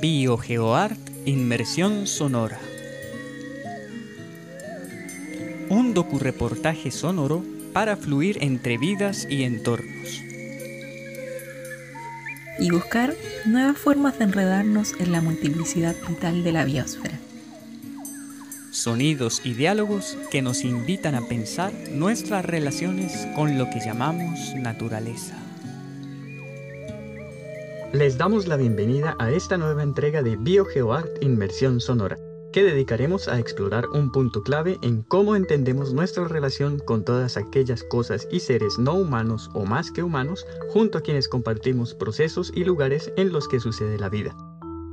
BioGeoArt Inmersión Sonora. Un docureportaje sonoro para fluir entre vidas y entornos. Y buscar nuevas formas de enredarnos en la multiplicidad vital de la biosfera. Sonidos y diálogos que nos invitan a pensar nuestras relaciones con lo que llamamos naturaleza. Les damos la bienvenida a esta nueva entrega de BioGeoArt Inmersión Sonora, que dedicaremos a explorar un punto clave en cómo entendemos nuestra relación con todas aquellas cosas y seres no humanos o más que humanos, junto a quienes compartimos procesos y lugares en los que sucede la vida.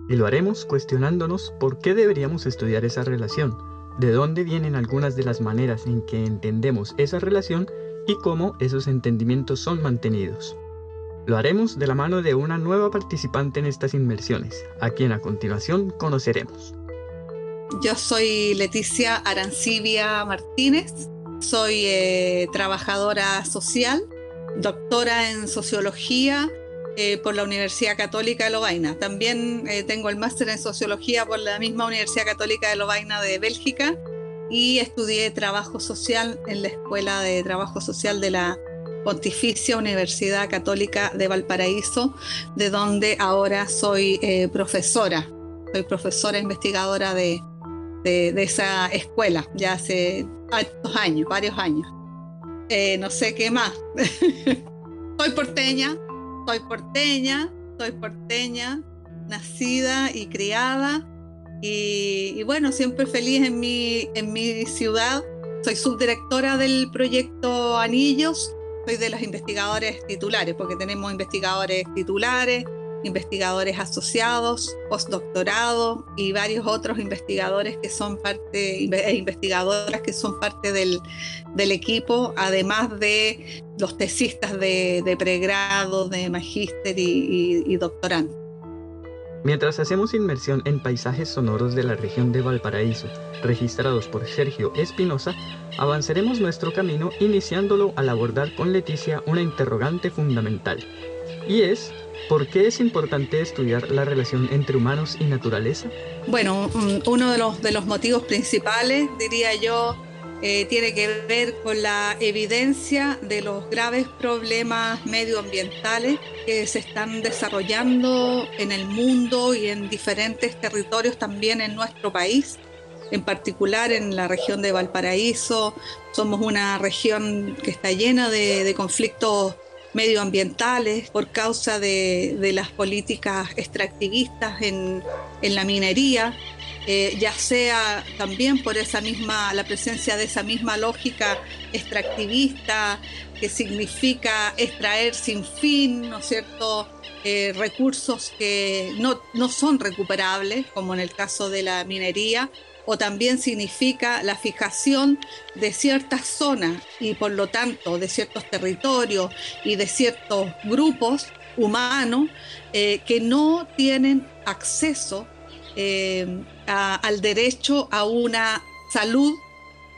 Y lo haremos cuestionándonos por qué deberíamos estudiar esa relación, de dónde vienen algunas de las maneras en que entendemos esa relación y cómo esos entendimientos son mantenidos. Lo haremos de la mano de una nueva participante en estas inmersiones, a quien a continuación conoceremos. Yo soy Leticia Arancibia Martínez, soy eh, trabajadora social, doctora en sociología eh, por la Universidad Católica de Lovaina. También eh, tengo el máster en sociología por la misma Universidad Católica de Lovaina de Bélgica y estudié trabajo social en la Escuela de Trabajo Social de la Pontificia Universidad Católica de Valparaíso, de donde ahora soy eh, profesora. Soy profesora investigadora de, esa escuela ya hace varios años, varios años. Eh, no sé qué más. soy porteña, soy porteña, soy porteña, nacida y criada. Y, bueno, siempre feliz en mi, en mi ciudad. Soy subdirectora del proyecto Anillos, soy de los investigadores titulares, porque tenemos investigadores titulares, investigadores asociados, postdoctorado y varios otros investigadores que son parte, e investigadoras que son parte del, equipo, además de los tesistas de, pregrado, de magíster y, y. Mientras hacemos inmersión en paisajes sonoros de la región de Valparaíso, registrados por Sergio Espinosa, avanzaremos nuestro camino iniciándolo al abordar con Leticia una interrogante fundamental. Y es, ¿por qué es importante estudiar la relación entre humanos y naturaleza? Bueno, uno de los, de los motivos principales, diría yo, eh, tiene que ver con la evidencia de los graves problemas medioambientales que se están desarrollando en el mundo y en diferentes territorios también en nuestro país. En particular en la región de Valparaíso, somos una región que está llena de, conflictos medioambientales por causa de, las políticas extractivistas en, en la minería eh, ya sea también por esa misma, la presencia de esa misma lógica extractivista que significa extraer sin fin, ¿no es cierto?, eh, recursos que no, no son recuperables, como en el caso de la minería, o también significa la fijación de ciertas zonas y por lo tanto de ciertos territorios y de ciertos grupos humanos eh, que no tienen acceso eh, al derecho a una salud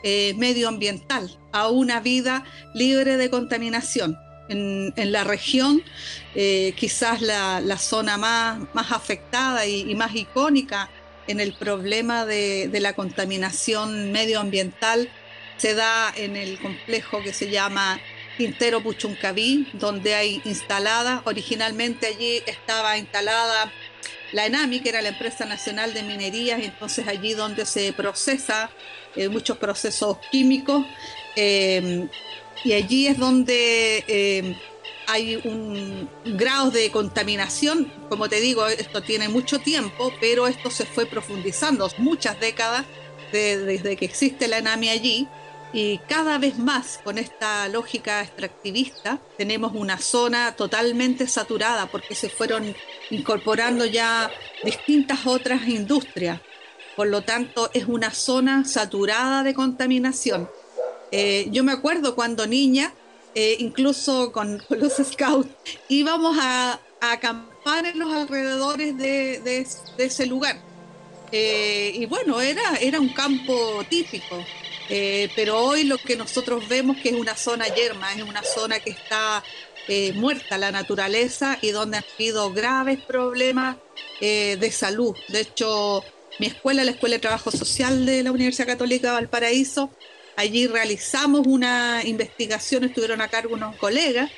eh, medioambiental, a una vida libre de contaminación. En, la región, quizás la, zona más, más afectada y, más icónica en el problema de, de, la contaminación medioambiental se da en el complejo que se llama Quintero Puchuncaví, donde hay instalada, originalmente allí estaba instalada la ENAMI, que era la empresa nacional de minerías, entonces allí donde se procesa eh, muchos procesos químicos, eh, y allí es donde eh, hay un grado de contaminación, como te digo, esto tiene mucho tiempo, pero esto se fue profundizando muchas décadas desde que existe la ENAMI allí, y cada vez más con esta lógica extractivista tenemos una zona totalmente saturada porque se fueron incorporando ya distintas otras industrias. Por lo tanto, es una zona saturada de contaminación. Eh, yo me acuerdo cuando niña, eh, incluso con, los scouts, íbamos a, acampar en los alrededores de, ese lugar. Eh, y bueno, era, era un campo típico Eh, pero hoy lo que nosotros vemos que es una zona yerma, es una zona que está eh, muerta la naturaleza y donde han habido graves problemas eh, de salud. De hecho, mi escuela, la Escuela de Trabajo Social de la Universidad Católica de Valparaíso, allí realizamos una investigación, estuvieron a cargo unos colegas,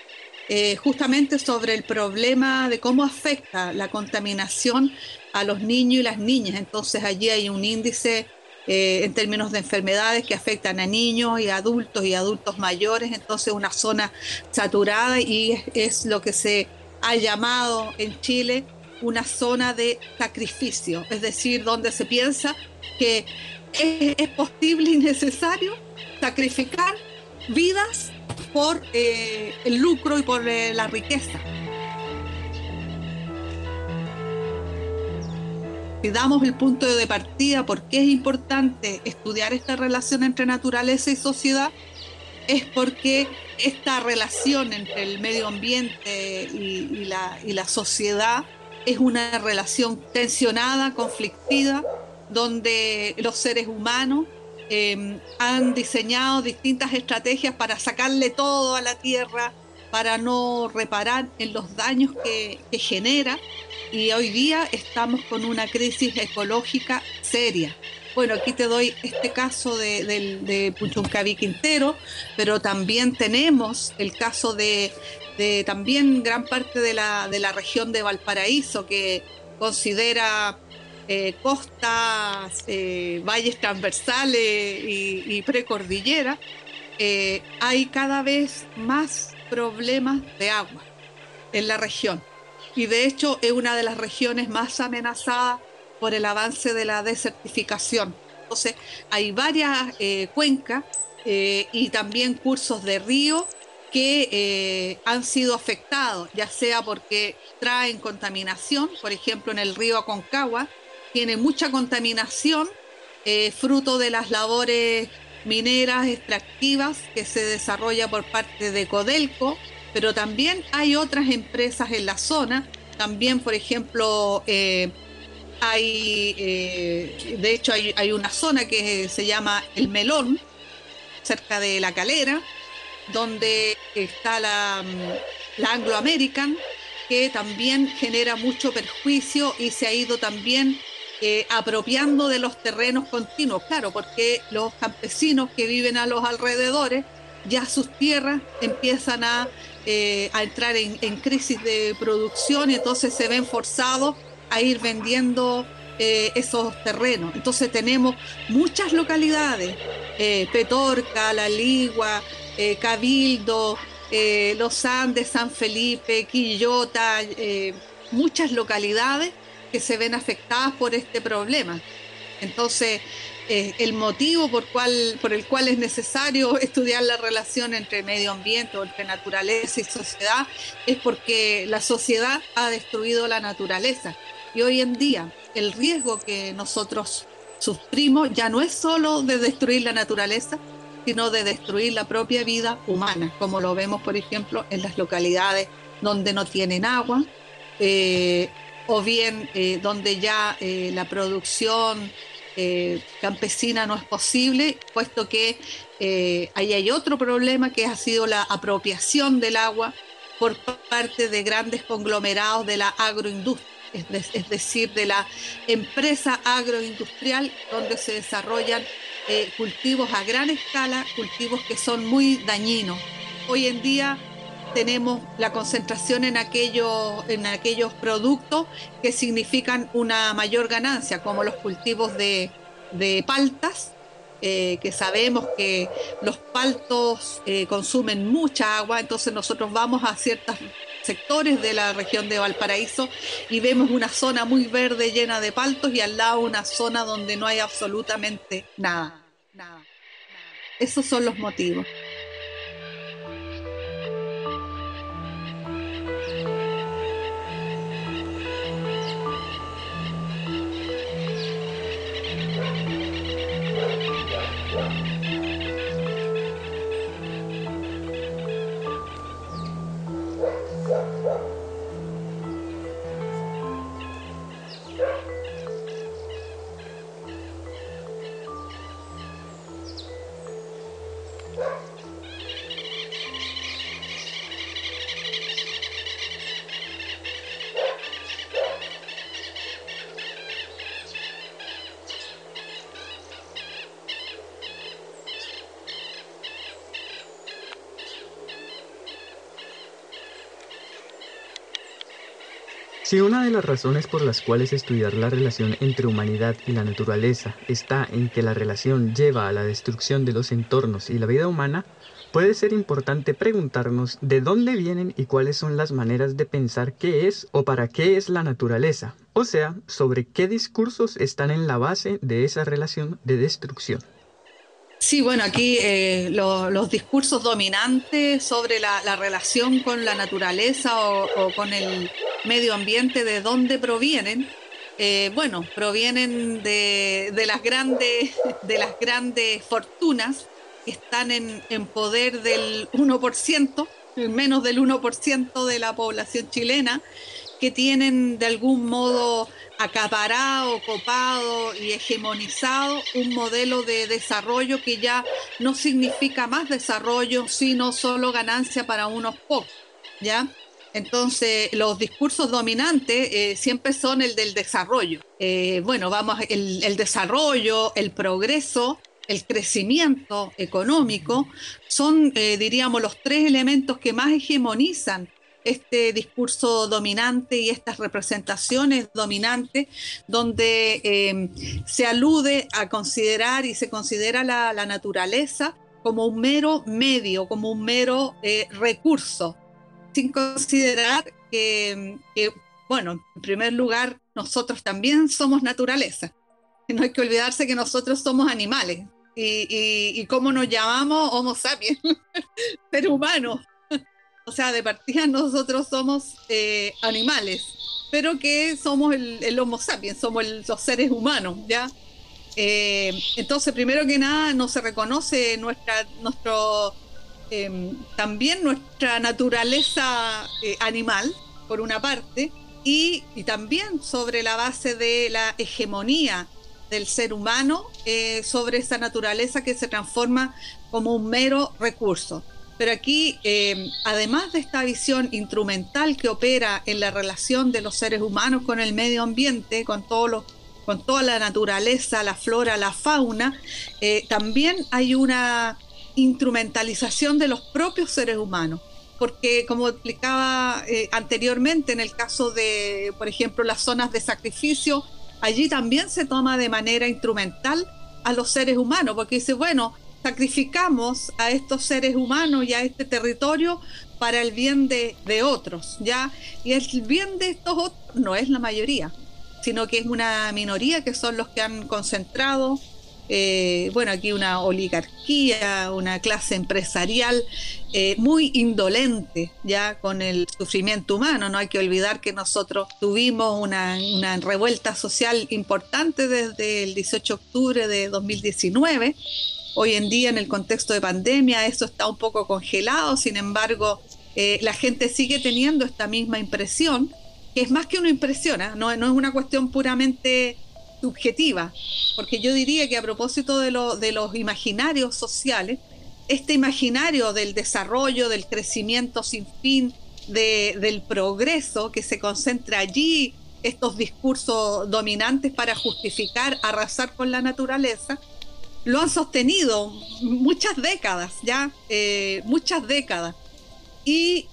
eh, justamente sobre el problema de cómo afecta la contaminación a los niños y las niñas. Entonces allí hay un índice en términos de enfermedades que afectan a niños y adultos y adultos mayores, entonces una zona saturada y es lo que se ha llamado en Chile una zona de sacrificio, es decir, donde se piensa que es, posible y necesario sacrificar vidas por eh, el lucro y por eh, la riqueza. Si damos el punto de partida por qué es importante estudiar esta relación entre naturaleza y sociedad, es porque esta relación entre el medio ambiente y, la, y la sociedad es una relación tensionada, conflictiva, donde los seres humanos em, han diseñado distintas estrategias para sacarle todo a la tierra, para no reparar en los daños que, genera. Y hoy día estamos con una crisis ecológica seria. Bueno, aquí te doy este caso de, de, Puchuncaví Quintero, pero también tenemos el caso de, de también gran parte de la, de la región de Valparaíso, que considera eh, costas, eh, valles transversales y, precordillera, eh, hay cada vez más problemas de agua en la región. Y de hecho es una de las regiones más amenazadas por el avance de la desertificación. Entonces hay varias cuencas y también cursos de río que han sido afectados, ya sea porque traen contaminación, por ejemplo en el río Aconcagua, tiene mucha contaminación, eh, fruto de las labores mineras extractivas que se desarrolla por parte de Codelco, pero también hay otras empresas en la zona, también por ejemplo eh, hay, de hecho hay, hay una zona que se llama El Melón, cerca de La Calera, donde está la, mm, la Anglo American, que también genera mucho perjuicio y se ha ido también eh, apropiando de los terrenos continuos, claro, porque los campesinos que viven a los alrededores, ya sus tierras empiezan a, eh, entrar en, crisis de producción y entonces se ven forzados a ir vendiendo eh, esos terrenos. Entonces tenemos muchas localidades, Petorca, La Ligua, eh, Cabildo, eh, Los Andes, San Felipe, Quillota, eh, muchas localidades se ven afectadas por este problema. Entonces, el motivo por, cual, por el cual es necesario estudiar la relación entre medio ambiente entre naturaleza y sociedad es porque la sociedad ha destruido la naturaleza. Y hoy en día el riesgo que nosotros sufrimos ya no es solo de destruir la naturaleza, sino de destruir la propia vida humana, como lo vemos, por ejemplo, en las localidades donde no tienen agua, eh, o bien eh, donde ya eh, la producción campesina no es posible, puesto que ahí hay otro problema que ha sido la apropiación del agua por parte de grandes conglomerados de la agroindustria. Es, decir, de la empresa agroindustrial donde se desarrollan eh, cultivos a gran escala, cultivos que son muy dañinos. Hoy en día tenemos la concentración en aquellos, en aquellos productos que significan una mayor ganancia, como los cultivos de, paltas, eh, que sabemos que los paltos eh, consumen mucha agua, entonces nosotros vamos a ciertos sectores de la región de Valparaíso y vemos una zona muy verde llena de paltos y al lado una zona donde no hay absolutamente nada. Esos son los motivos. Si una de las razones por las cuales estudiar la relación entre humanidad y la naturaleza está en que la relación lleva a la destrucción de los entornos y la vida humana, puede ser importante preguntarnos de dónde vienen y cuáles son las maneras de pensar qué es o para qué es la naturaleza, o sea, sobre qué discursos están en la base de esa relación de destrucción. Sí, bueno, aquí eh, los discursos dominantes sobre la, relación con la naturaleza o, con el medio ambiente, de dónde provienen, eh, bueno, provienen de, las grandes, de las grandes fortunas que están en, en poder del 1%, menos del 1% de la población chilena, que tienen de algún modo acaparado, copado y hegemonizado un modelo de desarrollo que ya no significa más desarrollo, sino solo ganancia para unos pocos, ¿ya? Entonces, los discursos dominantes eh, siempre son el del desarrollo. Eh, bueno, vamos, el, desarrollo, el progreso, el crecimiento económico, son, eh, diríamos, los tres elementos que más hegemonizan este discurso dominante y estas representaciones dominantes donde em, se alude a considerar y se considera la, naturaleza como un mero medio, como un mero eh, recurso, sin considerar que, bueno, en primer lugar, nosotros también somos naturaleza. No hay que olvidarse que nosotros somos animales. Y, y cómo nos llamamos Homo sapiens, ser humano. O sea, de partida nosotros somos eh, animales, pero que somos el, Homo sapiens, somos los seres humanos, ¿ya? Eh, entonces, primero que nada, no se reconoce nuestra, nuestro, em, también nuestra naturaleza eh, animal, por una parte, y, y, también sobre la base de la hegemonía del ser humano sobre esa naturaleza que se transforma como un mero recurso. Pero aquí, eh, además de esta visión instrumental que opera en la relación de los seres humanos con el medio ambiente, con, con toda la naturaleza, la flora, la fauna, eh, también hay una instrumentalización de los propios seres humanos. Porque, como explicaba eh, anteriormente, en el caso de, por ejemplo, las zonas de sacrificio, allí también se toma de manera instrumental a los seres humanos, porque dice, bueno, sacrificamos a estos seres humanos y a este territorio para el bien de, otros, ¿ya? Y el bien de estos otros no es la mayoría, sino que es una minoría que son los que han concentrado, eh, bueno, aquí una oligarquía, una clase empresarial eh, muy indolente ya con el sufrimiento humano. No hay que olvidar que nosotros tuvimos una, una revuelta social importante desde el 18 de octubre de 2019 Hoy en día, en el contexto de pandemia, eso está un poco congelado, sin embargo, eh, la gente sigue teniendo esta misma impresión, que es más que una impresión, ¿ah? no, es una cuestión puramente subjetiva, porque yo diría que a propósito de los imaginarios sociales, este imaginario del desarrollo, del crecimiento sin fin, del progreso que se concentra allí, estos discursos dominantes para justificar arrasar con la naturaleza, lo han sostenido muchas décadas, ya, eh, muchas décadas. Y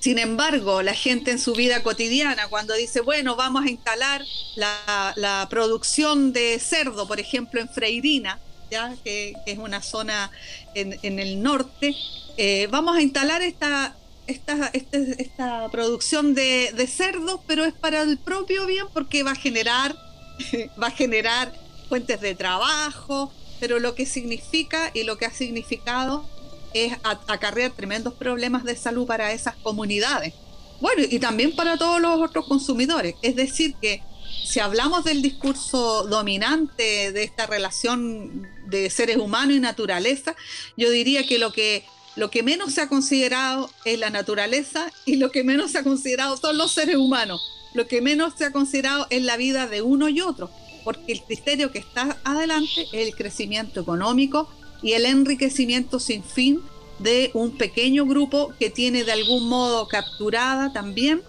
sin embargo, la gente en su vida cotidiana, cuando dice, bueno, vamos a instalar la, producción de cerdo, por ejemplo, en Freirina, ¿ya? Que, es una zona en, el norte, eh, vamos a instalar esta, esta, este, esta producción de, de cerdo, pero es para el propio bien porque va a generar, va a generar fuentes de trabajo, pero lo que significa y lo que ha significado es acarrear tremendos problemas de salud para esas comunidades. Bueno, y también para todos los otros consumidores. Es decir, que si hablamos del discurso dominante de esta relación de seres humanos y naturaleza, yo diría que lo que lo que menos se ha considerado es la naturaleza y lo que menos se ha considerado son los seres humanos. Lo que menos se ha considerado es la vida de uno y otro porque el criterio que está adelante es el crecimiento económico y el enriquecimiento sin fin de un pequeño grupo que tiene de algún modo capturada también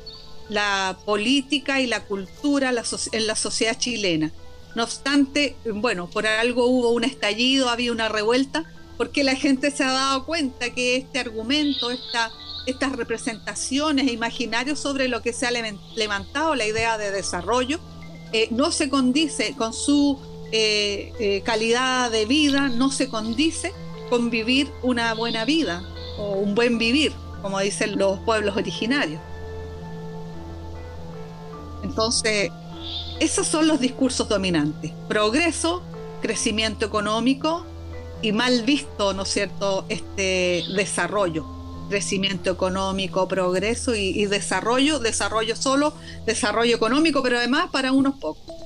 la política y la cultura en la sociedad chilena. No obstante, bueno, por algo hubo un estallido, había una revuelta, porque la gente se ha dado cuenta que este argumento, esta, estas representaciones imaginarios sobre lo que se ha levantado la idea de desarrollo, eh, no se condice con su eh, eh, calidad de vida, no se condice con vivir una buena vida o un buen vivir, como dicen los pueblos originarios. Entonces, esos son los discursos dominantes. Progreso, crecimiento económico y mal visto, ¿no es cierto?, este desarrollo. Crecimiento económico, progreso y, desarrollo, desarrollo solo, desarrollo económico, pero además para unos pocos.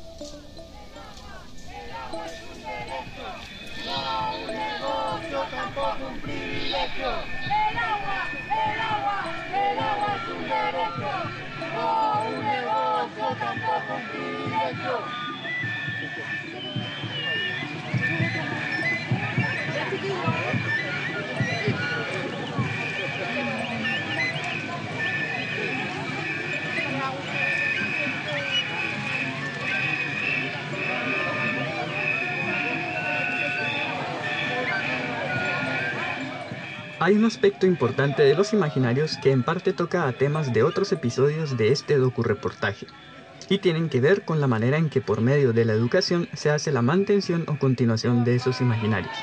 Hay un aspecto importante de los imaginarios que en parte toca a temas de otros episodios de este docu-reportaje y tienen que ver con la manera en que por medio de la educación se hace la mantención o continuación de esos imaginarios,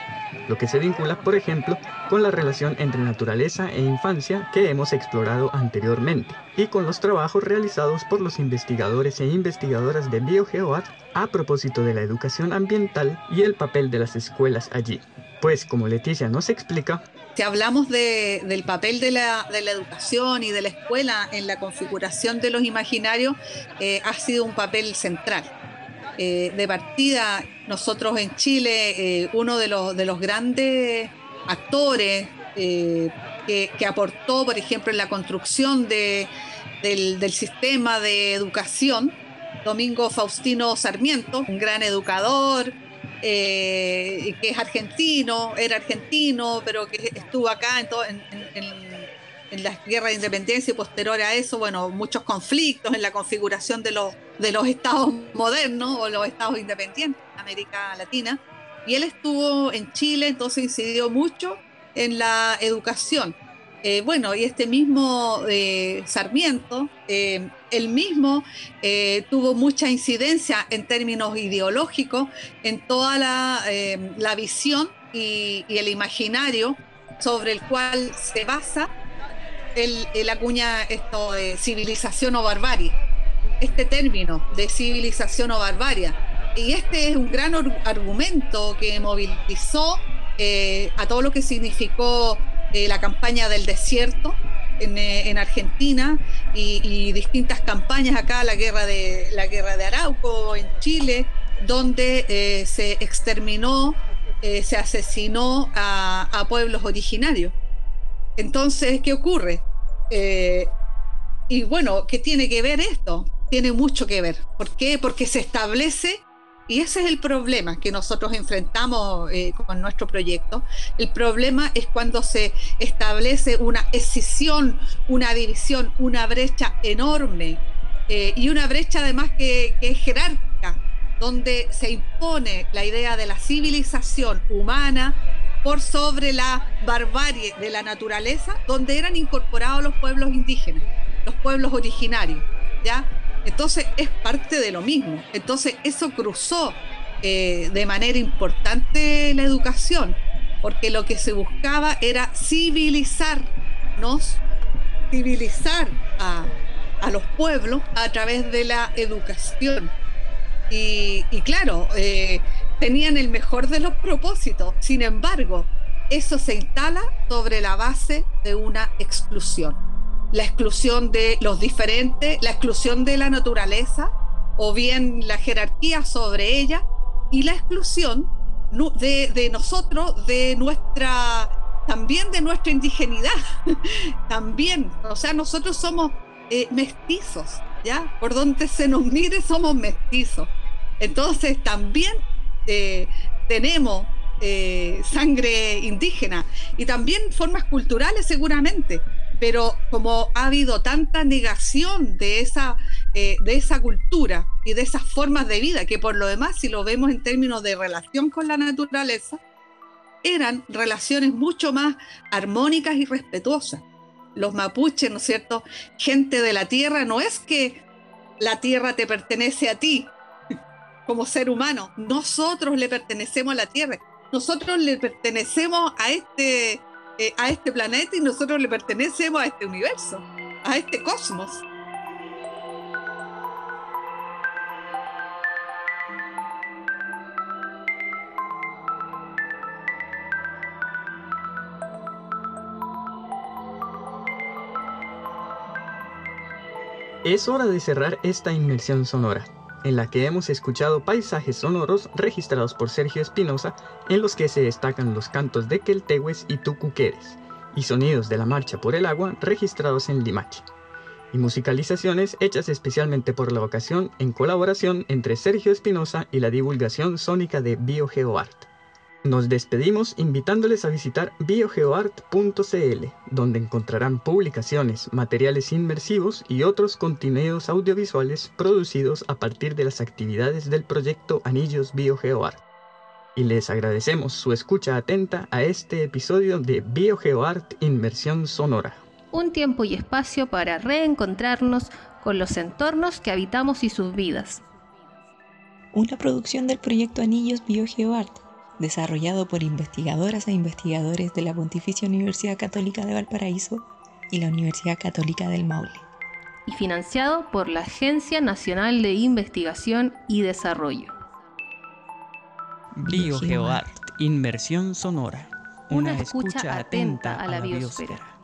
lo que se vincula, por ejemplo, con la relación entre naturaleza e infancia que hemos explorado anteriormente, y con los trabajos realizados por los investigadores e investigadoras de BioGeoArt a propósito de la educación ambiental y el papel de las escuelas allí. Pues como Leticia nos explica, si hablamos del papel de la, educación y de la escuela en la configuración de los imaginarios, eh, ha sido un papel central. Eh, de partida, nosotros en Chile, eh, uno de los, de los grandes actores que, aportó, por ejemplo, en la construcción del sistema de educación, Domingo Faustino Sarmiento, un gran educador, eh, que es argentino, era argentino, pero que estuvo acá en, en, las guerras de independencia y posterior a eso, bueno, muchos conflictos en la configuración de los, de los estados modernos o los estados independientes en América Latina. Y él estuvo en Chile, entonces incidió mucho en la educación. Eh, bueno, y este mismo eh, Sarmiento, eh, él mismo tuvo mucha incidencia en términos ideológicos en toda la, visión y, el imaginario sobre el cual se basa el, acuña esto de civilización o barbarie, este término de civilización o barbarie. Y este es un gran argumento que movilizó a todo lo que significó eh, la campaña del desierto en, eh, Argentina y, distintas campañas acá, la guerra de, la guerra de Arauco en Chile, donde eh, se exterminó, se asesinó a, pueblos originarios. Entonces, ¿qué ocurre? y bueno, ¿qué tiene que ver esto? Tiene mucho que ver. ¿Por qué? Porque se establece y ese es el problema que nosotros enfrentamos eh, con nuestro proyecto. El problema es cuando se establece una escisión, una división, una brecha enorme eh, y una brecha además que, es jerárquica, donde se impone la idea de la civilización humana por sobre la barbarie de la naturaleza, donde eran incorporados los pueblos indígenas, los pueblos originarios. ¿ya? Entonces es parte de lo mismo. Entonces eso cruzó eh, de manera importante la educación, porque lo que se buscaba era civilizarnos, civilizar a, los pueblos a través de la educación. Y, claro, eh, tenían el mejor de los propósitos. Sin embargo, eso se instala sobre la base de una exclusión la exclusión de los diferentes, la exclusión de la naturaleza o bien la jerarquía sobre ella y la exclusión de, nosotros, de nuestra, también de nuestra indigenidad, también, o sea, nosotros somos eh, mestizos, ¿ya? Por donde se nos mire somos mestizos. Entonces también eh, tenemos eh, sangre indígena y también formas culturales seguramente, pero como ha habido tanta negación de esa, eh, de esa cultura y de esas formas de vida, que por lo demás, si lo vemos en términos de relación con la naturaleza, eran relaciones mucho más armónicas y respetuosas. Los mapuches, ¿no es cierto? Gente de la tierra, no es que la tierra te pertenece a ti como ser humano, nosotros le pertenecemos a la tierra, nosotros le pertenecemos a este, eh, a este planeta y nosotros le pertenecemos a este universo, a este cosmos. Es hora de cerrar esta inmersión sonora, en la que hemos escuchado paisajes sonoros registrados por Sergio Espinosa, en los que se destacan los cantos de Queltehues y Tucuqueres, y sonidos de la marcha por el agua registrados en Limache, y musicalizaciones hechas especialmente por la ocasión en colaboración entre Sergio Espinosa y la divulgación sónica de BioGeoArt. Nos despedimos invitándoles a visitar biogeoart.cl, donde encontrarán publicaciones, materiales inmersivos y otros contenidos audiovisuales producidos a partir de las actividades del proyecto Anillos BioGeoArt. Y les agradecemos su escucha atenta a este episodio de BioGeoArt Inmersión Sonora. Un tiempo y espacio para reencontrarnos con los entornos que habitamos y sus vidas. Una producción del proyecto Anillos BioGeoArt desarrollado por investigadoras e investigadores de la Pontificia Universidad Católica de Valparaíso y la Universidad Católica del Maule. Y financiado por la Agencia Nacional de Investigación y Desarrollo. BioGeoArt, Inmersión Sonora. Una, escucha, atenta a la, biosfera.